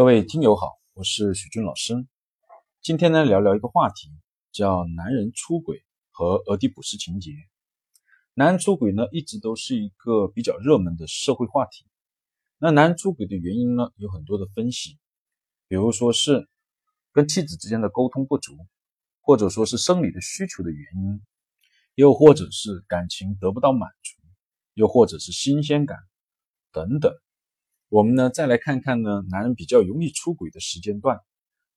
各位听友好，我是许军老师。今天呢，聊聊一个话题，叫男人出轨和俄狄浦斯情节。男人出轨呢，一直都是一个比较热门的社会话题。那男人出轨的原因呢，有很多的分析，比如说是跟妻子之间的沟通不足，或者说是生理的需求的原因，又或者是感情得不到满足，又或者是新鲜感等等。我们呢，再来看看呢，男人比较容易出轨的时间段。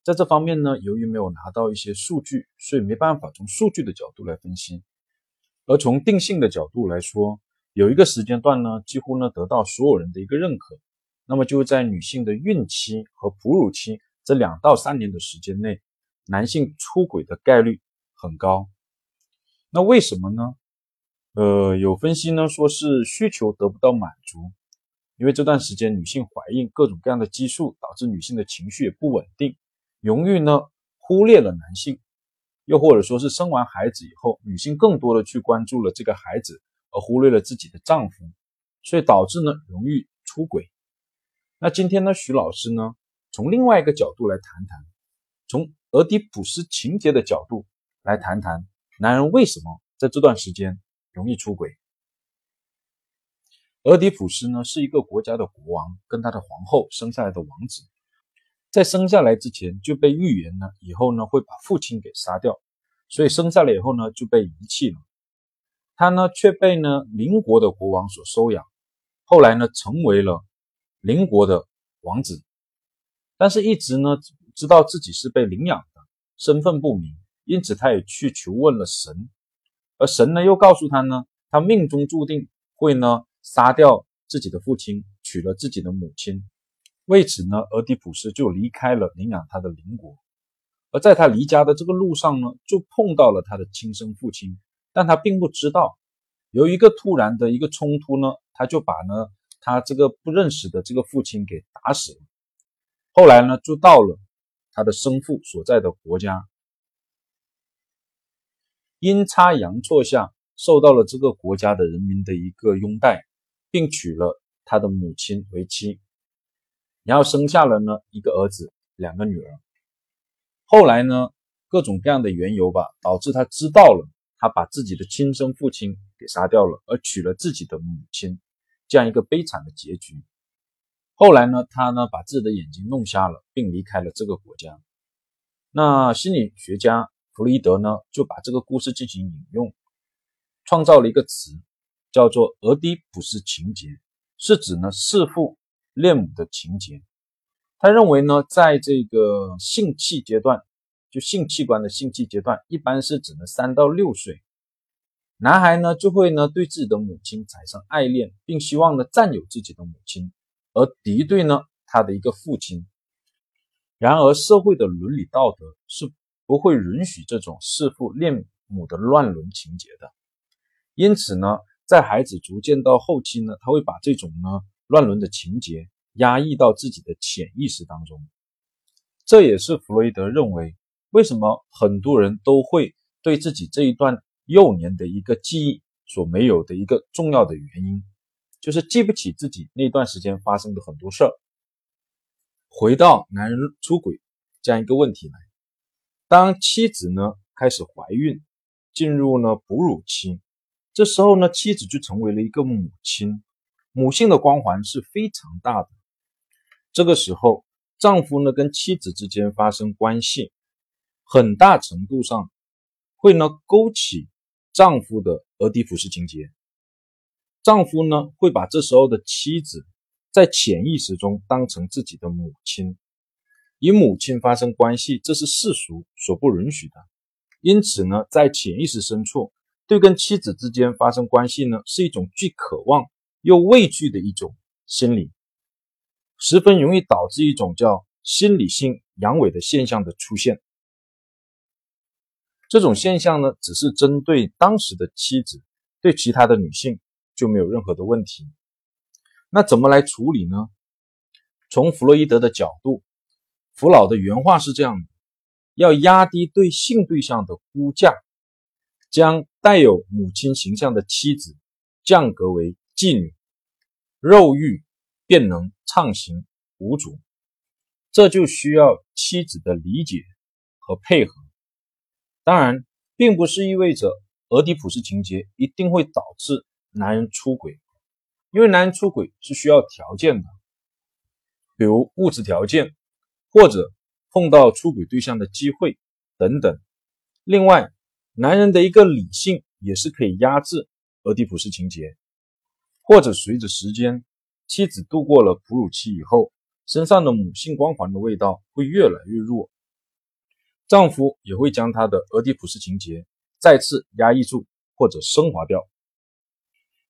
在这方面呢，由于没有拿到一些数据，所以没办法从数据的角度来分析。而从定性的角度来说，有一个时间段呢，几乎呢得到所有人的一个认可，那么就在女性的孕期和哺乳期这两到三年的时间内，男性出轨的概率很高。那为什么呢？呃，有分析呢，说是需求得不到满足。因为这段时间女性怀孕，各种各样的激素导致女性的情绪也不稳定，容易呢忽略了男性，又或者说是生完孩子以后，女性更多的去关注了这个孩子，而忽略了自己的丈夫，所以导致呢容易出轨。那今天呢，徐老师呢从另外一个角度来谈谈，从俄狄浦斯情节的角度来谈谈，男人为什么在这段时间容易出轨。俄狄浦斯呢是一个国家的国王，跟他的皇后生下来的王子，在生下来之前就被预言呢，以后呢会把父亲给杀掉，所以生下来以后呢就被遗弃了。他呢却被呢邻国的国王所收养，后来呢成为了邻国的王子，但是一直呢知道自己是被领养的，身份不明，因此他也去求问了神，而神呢又告诉他呢，他命中注定会呢。杀掉自己的父亲，娶了自己的母亲，为此呢，俄狄浦斯就离开了领养他的邻国。而在他离家的这个路上呢，就碰到了他的亲生父亲，但他并不知道，由于一个突然的一个冲突呢，他就把呢他这个不认识的这个父亲给打死了。后来呢，就到了他的生父所在的国家，阴差阳错下受到了这个国家的人民的一个拥戴。并娶了他的母亲为妻，然后生下了呢一个儿子，两个女儿。后来呢，各种各样的缘由吧，导致他知道了他把自己的亲生父亲给杀掉了，而娶了自己的母亲，这样一个悲惨的结局。后来呢，他呢把自己的眼睛弄瞎了，并离开了这个国家。那心理学家弗洛伊德呢就把这个故事进行引用，创造了一个词。叫做俄狄浦斯情节，是指呢弑父恋母的情节。他认为呢，在这个性器阶段，就性器官的性器阶段，一般是指呢三到六岁，男孩呢就会呢对自己的母亲产生爱恋，并希望呢占有自己的母亲，而敌对呢他的一个父亲。然而，社会的伦理道德是不会允许这种弑父恋母的乱伦情节的，因此呢。在孩子逐渐到后期呢，他会把这种呢乱伦的情节压抑到自己的潜意识当中。这也是弗洛伊德认为，为什么很多人都会对自己这一段幼年的一个记忆所没有的一个重要的原因，就是记不起自己那段时间发生的很多事儿。回到男人出轨这样一个问题来，当妻子呢开始怀孕，进入了哺乳期。这时候呢，妻子就成为了一个母亲，母性的光环是非常大的。这个时候，丈夫呢跟妻子之间发生关系，很大程度上会呢勾起丈夫的俄狄浦斯情节。丈夫呢会把这时候的妻子在潜意识中当成自己的母亲，与母亲发生关系，这是世俗所不允许的。因此呢，在潜意识深处。对跟妻子之间发生关系呢，是一种既渴望又畏惧的一种心理，十分容易导致一种叫心理性阳痿的现象的出现。这种现象呢，只是针对当时的妻子，对其他的女性就没有任何的问题。那怎么来处理呢？从弗洛伊德的角度，弗老的原话是这样的：要压低对性对象的估价。将带有母亲形象的妻子降格为妓女，肉欲便能畅行无阻。这就需要妻子的理解和配合。当然，并不是意味着俄狄浦斯情节一定会导致男人出轨，因为男人出轨是需要条件的，比如物质条件，或者碰到出轨对象的机会等等。另外，男人的一个理性也是可以压制俄狄浦斯情节，或者随着时间，妻子度过了哺乳期以后。身上的母性光环的味道会越来越弱，丈夫也会将他的俄狄浦斯情节再次压抑住或者升华掉。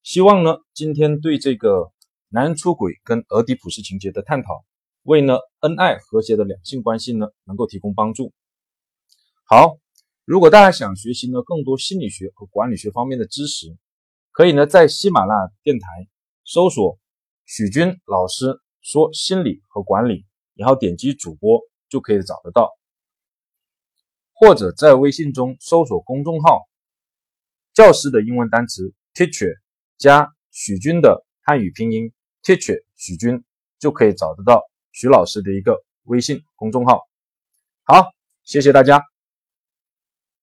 希望呢，今天对这个男人出轨跟俄狄浦斯情节的探讨，为呢恩爱和谐的两性关系呢能够提供帮助。好，如果大家想学习呢更多心理学和管理学方面的知识，可以呢在喜马拉雅电台搜索许军老师。说心理和管理，然后点击主播就可以找得到，或者在微信中搜索公众号“教师的英文单词 Teacher” 加许军的汉语拼音 Teacher 许军，就可以找得到许老师的一个微信公众号。好，谢谢大家。